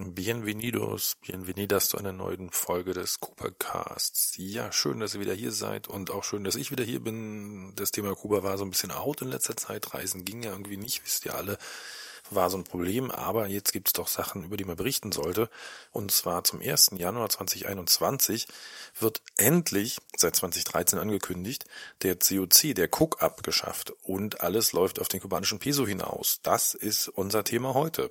Bienvenidos, bienvenidas zu einer neuen Folge des Kuba-Casts. Ja, schön, dass ihr wieder hier seid und auch schön, dass ich wieder hier bin. Das Thema Kuba war so ein bisschen out in letzter Zeit. Reisen ging ja irgendwie nicht, wisst ihr alle war so ein Problem, aber jetzt gibt's doch Sachen, über die man berichten sollte. Und zwar zum 1. Januar 2021 wird endlich, seit 2013 angekündigt, der COC, der Cook abgeschafft und alles läuft auf den kubanischen Peso hinaus. Das ist unser Thema heute.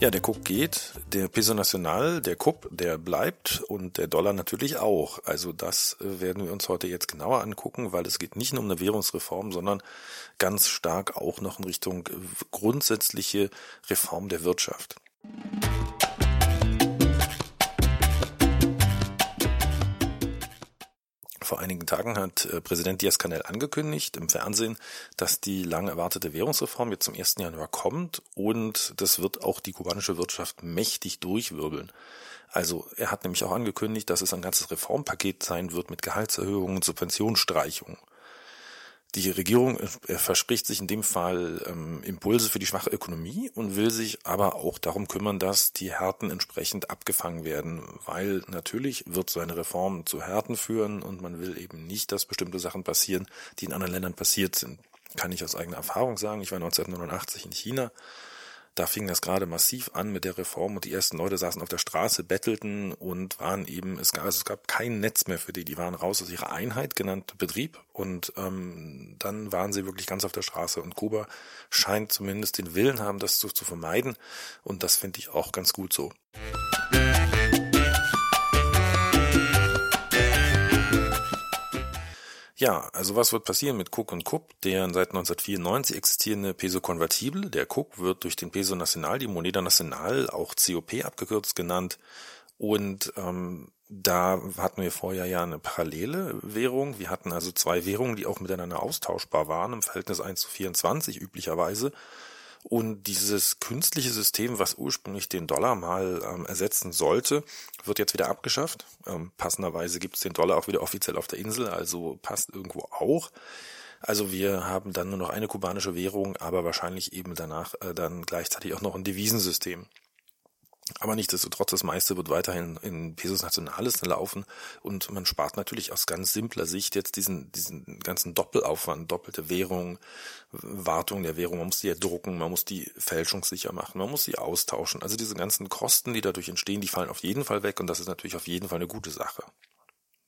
Ja, der Cook geht, der Peso Nacional, der Kup, der bleibt und der Dollar natürlich auch. Also das äh, werden wir uns heute jetzt genauer angucken, weil es geht nicht nur um eine Währungsreform, sondern ganz stark auch noch in Richtung grundsätzliche Reform der Wirtschaft. Vor einigen Tagen hat äh, Präsident Diaz-Canel angekündigt im Fernsehen, dass die lang erwartete Währungsreform jetzt zum 1. Januar kommt und das wird auch die kubanische Wirtschaft mächtig durchwirbeln. Also er hat nämlich auch angekündigt, dass es ein ganzes Reformpaket sein wird mit Gehaltserhöhungen und Subventionsstreichungen. Die Regierung äh, verspricht sich in dem Fall ähm, Impulse für die schwache Ökonomie und will sich aber auch darum kümmern, dass die Härten entsprechend abgefangen werden, weil natürlich wird so eine Reform zu Härten führen und man will eben nicht, dass bestimmte Sachen passieren, die in anderen Ländern passiert sind. Kann ich aus eigener Erfahrung sagen. Ich war 1989 in China da fing das gerade massiv an mit der Reform und die ersten Leute saßen auf der Straße, bettelten und waren eben, es gab, also es gab kein Netz mehr für die, die waren raus aus ihrer Einheit, genannt Betrieb und ähm, dann waren sie wirklich ganz auf der Straße. Und Kuba scheint zumindest den Willen haben, das zu, zu vermeiden. Und das finde ich auch ganz gut so. Ja, also was wird passieren mit Cook und Cup? Der seit 1994 existierende Peso Convertible, der Cook, wird durch den Peso Nacional, die Moneda Nacional, auch COP abgekürzt genannt. Und ähm, da hatten wir vorher ja eine parallele Währung. Wir hatten also zwei Währungen, die auch miteinander austauschbar waren, im Verhältnis 1 zu 24 üblicherweise. Und dieses künstliche System, was ursprünglich den Dollar mal ähm, ersetzen sollte, wird jetzt wieder abgeschafft. Ähm, passenderweise gibt es den Dollar auch wieder offiziell auf der Insel, also passt irgendwo auch. Also wir haben dann nur noch eine kubanische Währung, aber wahrscheinlich eben danach äh, dann gleichzeitig auch noch ein Devisensystem. Aber nichtsdestotrotz, das meiste wird weiterhin in Pesos Nationales laufen und man spart natürlich aus ganz simpler Sicht jetzt diesen, diesen ganzen Doppelaufwand, doppelte Währung, Wartung der Währung, man muss die ja drucken, man muss die fälschungssicher machen, man muss sie austauschen. Also diese ganzen Kosten, die dadurch entstehen, die fallen auf jeden Fall weg und das ist natürlich auf jeden Fall eine gute Sache.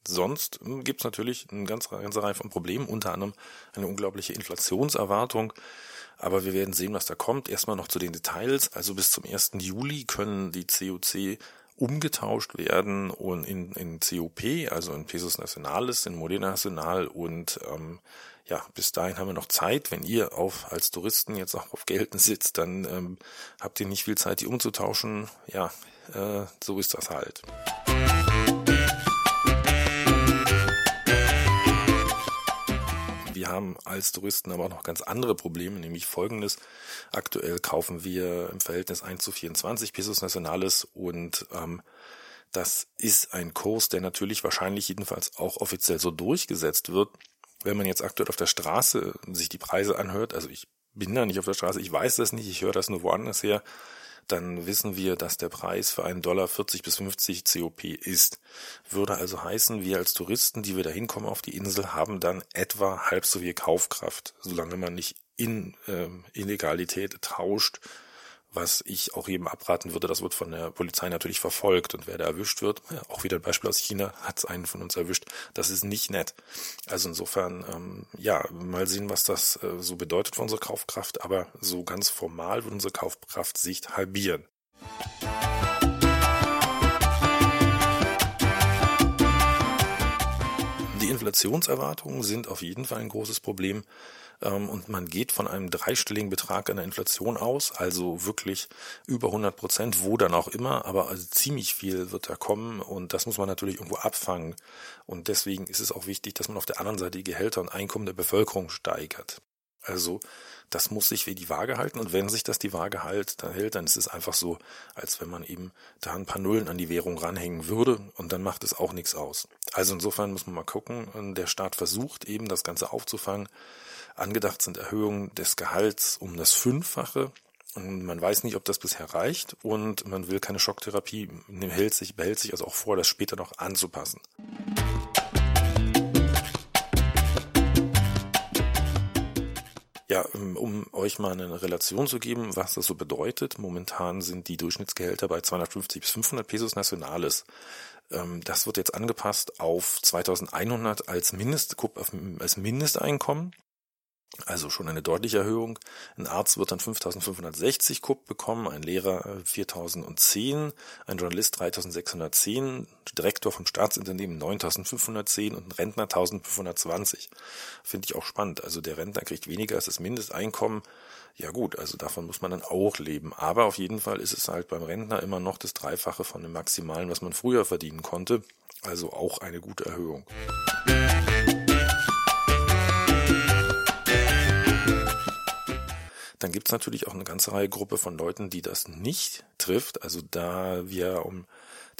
Sonst hm, gibt es natürlich eine ganze, ganze Reihe von Problemen, unter anderem eine unglaubliche Inflationserwartung. Aber wir werden sehen, was da kommt. Erstmal noch zu den Details. Also bis zum 1. Juli können die COC umgetauscht werden und in, in COP, also in Pesos Nacionales, in Modena Nacional und ähm, ja, bis dahin haben wir noch Zeit. Wenn ihr auf als Touristen jetzt auch auf Gelden sitzt, dann ähm, habt ihr nicht viel Zeit, die umzutauschen. Ja, äh, so ist das halt. Wir haben als Touristen aber auch noch ganz andere Probleme, nämlich folgendes. Aktuell kaufen wir im Verhältnis 1 zu 24 Pesos Nacionales und ähm, das ist ein Kurs, der natürlich wahrscheinlich jedenfalls auch offiziell so durchgesetzt wird. Wenn man jetzt aktuell auf der Straße sich die Preise anhört, also ich bin da nicht auf der Straße, ich weiß das nicht, ich höre das nur woanders her, dann wissen wir, dass der Preis für einen Dollar 40 bis 50 COP ist. Würde also heißen, wir als Touristen, die wir da hinkommen auf die Insel, haben dann etwa halb so viel Kaufkraft, solange man nicht in ähm, Illegalität tauscht was ich auch jedem abraten würde, das wird von der Polizei natürlich verfolgt und wer da erwischt wird, auch wieder ein Beispiel aus China, hat es einen von uns erwischt, das ist nicht nett. Also insofern, ähm, ja, mal sehen, was das äh, so bedeutet für unsere Kaufkraft, aber so ganz formal wird unsere Kaufkraft sich halbieren. Die Inflationserwartungen sind auf jeden Fall ein großes Problem. Ähm, und man geht von einem dreistelligen Betrag an der Inflation aus, also wirklich über 100 Prozent, wo dann auch immer, aber also ziemlich viel wird da kommen und das muss man natürlich irgendwo abfangen und deswegen ist es auch wichtig, dass man auf der anderen Seite die Gehälter und Einkommen der Bevölkerung steigert. Also das muss sich wie die Waage halten und wenn sich das die Waage halt, dann hält, dann ist es einfach so, als wenn man eben da ein paar Nullen an die Währung ranhängen würde und dann macht es auch nichts aus. Also insofern muss man mal gucken, der Staat versucht eben das Ganze aufzufangen. Angedacht sind Erhöhungen des Gehalts um das Fünffache. Und man weiß nicht, ob das bisher reicht und man will keine Schocktherapie, behält sich, behält sich also auch vor, das später noch anzupassen. Ja, ähm, um euch mal eine Relation zu geben, was das so bedeutet. Momentan sind die Durchschnittsgehälter bei 250 bis 500 Pesos Nationales. Ähm, das wird jetzt angepasst auf 2100 als Mindest, als Mindesteinkommen. Also schon eine deutliche Erhöhung. Ein Arzt wird dann 5560 Kupp bekommen, ein Lehrer 4010, ein Journalist 3610, Direktor vom Staatsunternehmen 9510 und ein Rentner 1520. Finde ich auch spannend. Also der Rentner kriegt weniger als das Mindesteinkommen. Ja gut, also davon muss man dann auch leben. Aber auf jeden Fall ist es halt beim Rentner immer noch das Dreifache von dem Maximalen, was man früher verdienen konnte. Also auch eine gute Erhöhung. Dann gibt es natürlich auch eine ganze Reihe Gruppe von Leuten, die das nicht trifft. Also da wir um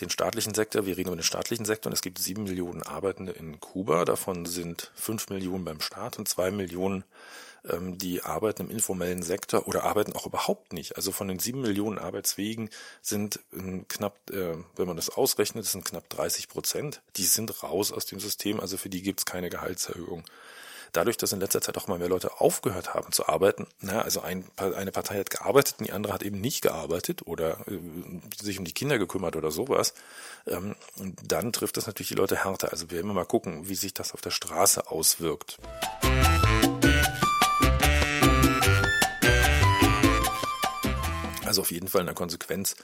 den staatlichen Sektor, wir reden über den staatlichen Sektor und es gibt sieben Millionen Arbeitende in Kuba, davon sind fünf Millionen beim Staat und zwei Millionen, ähm, die arbeiten im informellen Sektor oder arbeiten auch überhaupt nicht. Also von den sieben Millionen Arbeitswegen sind knapp, äh, wenn man das ausrechnet, sind knapp 30 Prozent, die sind raus aus dem System, also für die gibt es keine Gehaltserhöhung dadurch, dass in letzter Zeit auch mal mehr Leute aufgehört haben zu arbeiten, na, also ein, eine Partei hat gearbeitet und die andere hat eben nicht gearbeitet oder äh, sich um die Kinder gekümmert oder sowas, ähm, dann trifft das natürlich die Leute härter. Also wir werden mal gucken, wie sich das auf der Straße auswirkt. Also auf jeden Fall in der Konsequenz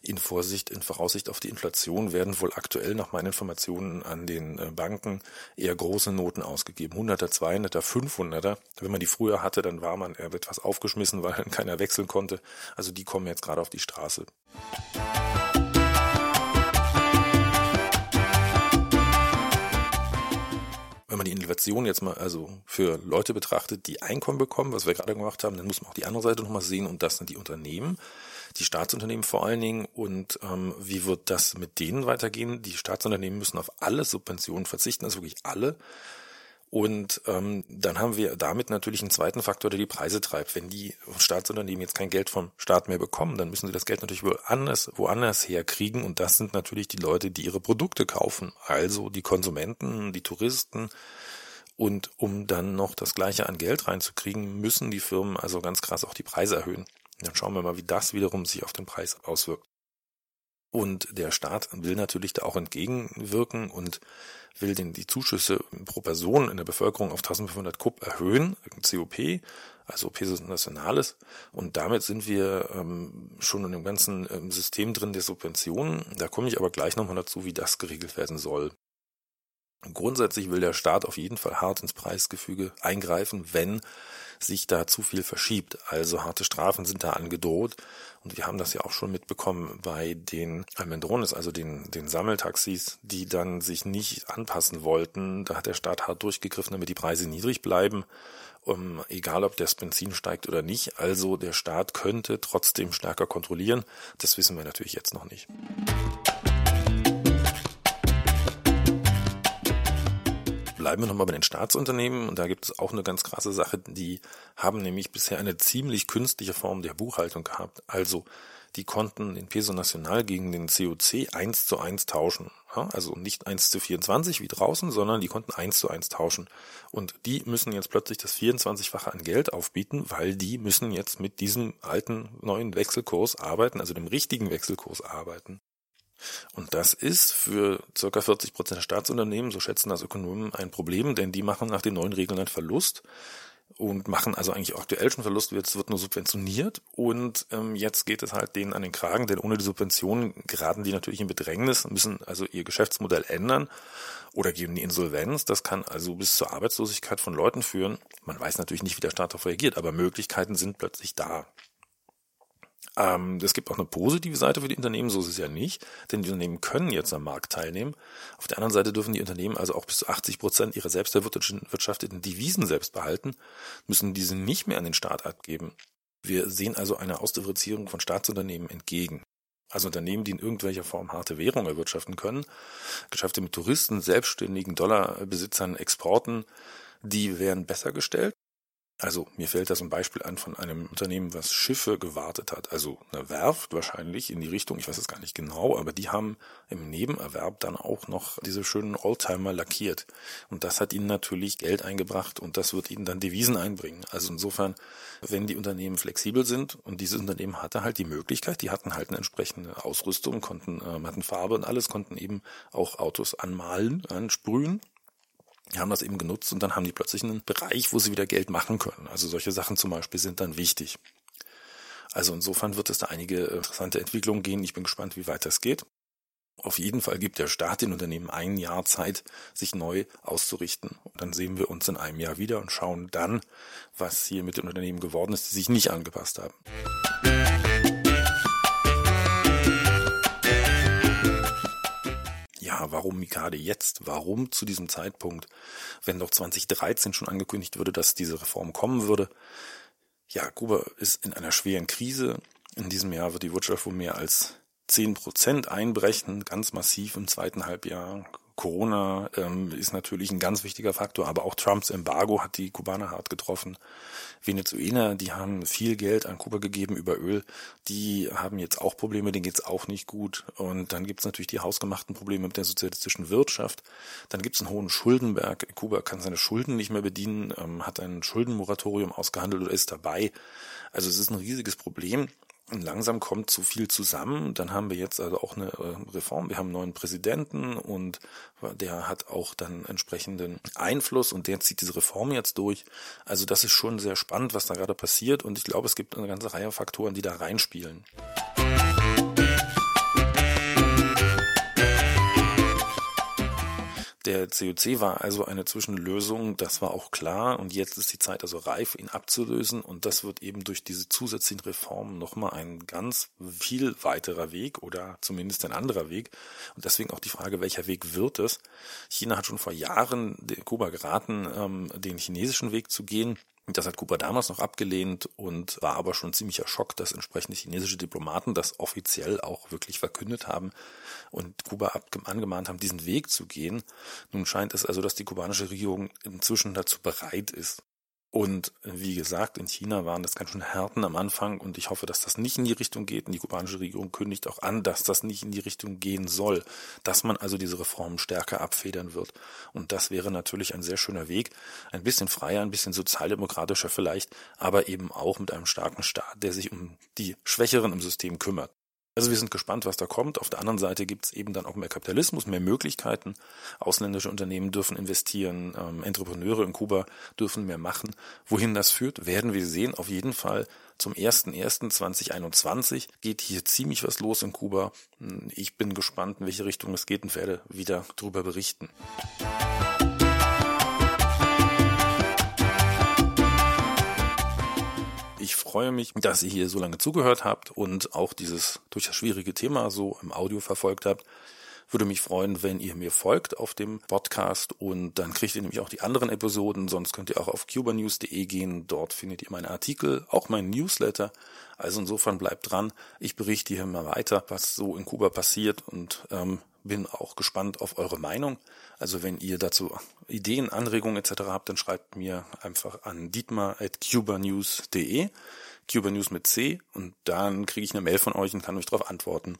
in Vorsicht, in Voraussicht auf die Inflation werden wohl aktuell nach meinen Informationen an den äh, Banken eher große Noten ausgegeben. 100er, 200er, 500er. Wenn man die früher hatte, dann war man etwas aufgeschmissen, weil keiner wechseln konnte. Also die kommen jetzt gerade auf die Straße. Wenn man die Innovation jetzt mal also für Leute betrachtet, die Einkommen bekommen, was wir gerade gemacht haben, dann muss man auch die andere Seite nochmal sehen und das sind die Unternehmen, die Staatsunternehmen vor allen Dingen und ähm, wie wird das mit denen weitergehen? Die Staatsunternehmen müssen auf alle Subventionen verzichten, also wirklich alle. Und ähm, dann haben wir damit natürlich einen zweiten Faktor, der die Preise treibt. Wenn die Staatsunternehmen jetzt kein Geld vom Staat mehr bekommen, dann müssen sie das Geld natürlich woanders, woanders herkriegen. Und das sind natürlich die Leute, die ihre Produkte kaufen. Also die Konsumenten, die Touristen. Und um dann noch das Gleiche an Geld reinzukriegen, müssen die Firmen also ganz krass auch die Preise erhöhen. Dann schauen wir mal, wie das wiederum sich auf den Preis auswirkt. Und der Staat will natürlich da auch entgegenwirken und will den, die Zuschüsse pro Person in der Bevölkerung auf 1500 Kupp erhöhen, COP, also Pesos Nationales. Und damit sind wir ähm, schon in dem ganzen ähm, System drin der Subventionen. Da komme ich aber gleich nochmal dazu, wie das geregelt werden soll. Grundsätzlich will der Staat auf jeden Fall hart ins Preisgefüge eingreifen, wenn sich da zu viel verschiebt. Also harte Strafen sind da angedroht. Und wir haben das ja auch schon mitbekommen bei den Almendrones, also den, den Sammeltaxis, die dann sich nicht anpassen wollten. Da hat der Staat hart durchgegriffen, damit die Preise niedrig bleiben. Um, egal ob das Benzin steigt oder nicht. Also der Staat könnte trotzdem stärker kontrollieren. Das wissen wir natürlich jetzt noch nicht. Bleiben wir nochmal bei den Staatsunternehmen. Und da gibt es auch eine ganz krasse Sache. Die haben nämlich bisher eine ziemlich künstliche Form der Buchhaltung gehabt. Also, die konnten den Peso Nacional gegen den COC eins zu eins tauschen. Ja, also nicht eins zu 24 wie draußen, sondern die konnten eins zu eins tauschen. Und die müssen jetzt plötzlich das 24-fache an Geld aufbieten, weil die müssen jetzt mit diesem alten neuen Wechselkurs arbeiten, also dem richtigen Wechselkurs arbeiten. Und das ist für ca. 40 Prozent der Staatsunternehmen, so schätzen das Ökonomen, ein Problem, denn die machen nach den neuen Regeln einen Verlust. und machen also eigentlich aktuell schon Verlust, es wird nur subventioniert und ähm, jetzt geht es halt denen an den Kragen, denn ohne die Subventionen geraten die natürlich in Bedrängnis, müssen also ihr Geschäftsmodell ändern oder geben die Insolvenz. Das kann also bis zur Arbeitslosigkeit von Leuten führen. Man weiß natürlich nicht, wie der Staat darauf reagiert, aber Möglichkeiten sind plötzlich da. Ähm, es gibt auch eine positive Seite für die Unternehmen, so ist es ja nicht, denn die Unternehmen können jetzt am Markt teilnehmen. Auf der anderen Seite dürfen die Unternehmen also auch bis zu 80 Prozent ihrer selbst erwirtschafteten Devisen selbst behalten, müssen diese nicht mehr an den Staat abgeben. Wir sehen also einer Ausdifferenzierung von Staatsunternehmen entgegen. Also Unternehmen, die in irgendwelcher Form harte Währung erwirtschaften können, Geschäfte mit Touristen, selbstständigen Dollarbesitzern, Exporten, die wären besser gestellt. Also mir fällt da so ein Beispiel an von einem Unternehmen, was Schiffe gewartet hat. Also eine Werft wahrscheinlich in die Richtung, ich weiß es gar nicht genau, aber die haben im Nebenerwerb dann auch noch diese schönen Oldtimer lackiert. Und das hat ihnen natürlich Geld eingebracht und das wird ihnen dann Devisen einbringen. Also insofern, wenn die Unternehmen flexibel sind und dieses Unternehmen hatte halt die Möglichkeit, die hatten halt eine entsprechende Ausrüstung, konnten, äh, hatten Farbe und alles, konnten eben auch Autos anmalen, ansprühen haben das eben genutzt und dann haben die plötzlich einen Bereich, wo sie wieder Geld machen können. Also solche Sachen zum Beispiel sind dann wichtig. Also insofern wird es da einige interessante Entwicklungen gehen. Ich bin gespannt, wie weit das geht. Auf jeden Fall gibt der Staat den Unternehmen ein Jahr Zeit, sich neu auszurichten. Und dann sehen wir uns in einem Jahr wieder und schauen dann, was hier mit den Unternehmen geworden ist, die sich nicht angepasst haben. Warum Mikade jetzt? Warum zu diesem Zeitpunkt? Wenn doch 2013 schon angekündigt würde, dass diese Reform kommen würde. Ja, Kuba ist in einer schweren Krise. In diesem Jahr wird die Wirtschaft um mehr als 10 Prozent einbrechen, ganz massiv im zweiten Halbjahr. Corona ähm, ist natürlich ein ganz wichtiger Faktor, aber auch Trumps Embargo hat die Kubaner hart getroffen. Venezuela, die haben viel Geld an Kuba gegeben über Öl, die haben jetzt auch Probleme, denen geht's auch nicht gut. Und dann gibt's natürlich die hausgemachten Probleme mit der sozialistischen Wirtschaft. Dann gibt's einen hohen Schuldenberg. Kuba kann seine Schulden nicht mehr bedienen, ähm, hat ein Schuldenmoratorium ausgehandelt oder ist dabei. Also es ist ein riesiges Problem. Langsam kommt zu viel zusammen. Dann haben wir jetzt also auch eine äh, Reform. Wir haben einen neuen Präsidenten und der hat auch dann entsprechenden Einfluss und der zieht diese Reform jetzt durch. Also das ist schon sehr spannend, was da gerade passiert und ich glaube, es gibt eine ganze Reihe Faktoren, die da reinspielen. Der COC war also eine Zwischenlösung, das war auch klar und jetzt ist die Zeit also reif, ihn abzulösen und das wird eben durch diese zusätzlichen Reformen nochmal ein ganz viel weiterer Weg oder zumindest ein anderer Weg und deswegen auch die Frage, welcher Weg wird es? China hat schon vor Jahren Kuba geraten, ähm, den chinesischen Weg zu gehen. Das hat Kuba damals noch abgelehnt und war aber schon ziemlicher Schock, dass entsprechende chinesische Diplomaten das offiziell auch wirklich verkündet haben und Kuba angemahnt haben, diesen Weg zu gehen. Nun scheint es also, dass die kubanische Regierung inzwischen dazu bereit ist. Und wie gesagt, in China waren das ganz schön Härten am Anfang und ich hoffe, dass das nicht in die Richtung geht. Und die kubanische Regierung kündigt auch an, dass das nicht in die Richtung gehen soll, dass man also diese Reformen stärker abfedern wird. Und das wäre natürlich ein sehr schöner Weg, ein bisschen freier, ein bisschen sozialdemokratischer vielleicht, aber eben auch mit einem starken Staat, der sich um die Schwächeren im System kümmert. Also wir sind gespannt, was da kommt. Auf der anderen Seite gibt es eben dann auch mehr Kapitalismus, mehr Möglichkeiten. Ausländische Unternehmen dürfen investieren, ähm, Entrepreneure in Kuba dürfen mehr machen. Wohin das führt, werden wir sehen. Auf jeden Fall zum 01.01.2021 geht hier ziemlich was los in Kuba. Ich bin gespannt, in welche Richtung es geht und werde wieder darüber berichten. Freue mich, dass ihr hier so lange zugehört habt und auch dieses durchaus schwierige Thema so im Audio verfolgt habt. Würde mich freuen, wenn ihr mir folgt auf dem Podcast und dann kriegt ihr nämlich auch die anderen Episoden. Sonst könnt ihr auch auf cubanews.de gehen. Dort findet ihr meine Artikel, auch meinen Newsletter. Also insofern bleibt dran. Ich berichte hier immer weiter, was so in Kuba passiert und ähm, bin auch gespannt auf eure Meinung. Also wenn ihr dazu Ideen, Anregungen etc. habt, dann schreibt mir einfach an dietmar.cubanews.de, Cubanews mit C und dann kriege ich eine Mail von euch und kann euch darauf antworten.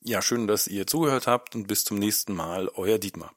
Ja, schön, dass ihr zugehört habt und bis zum nächsten Mal, euer Dietmar.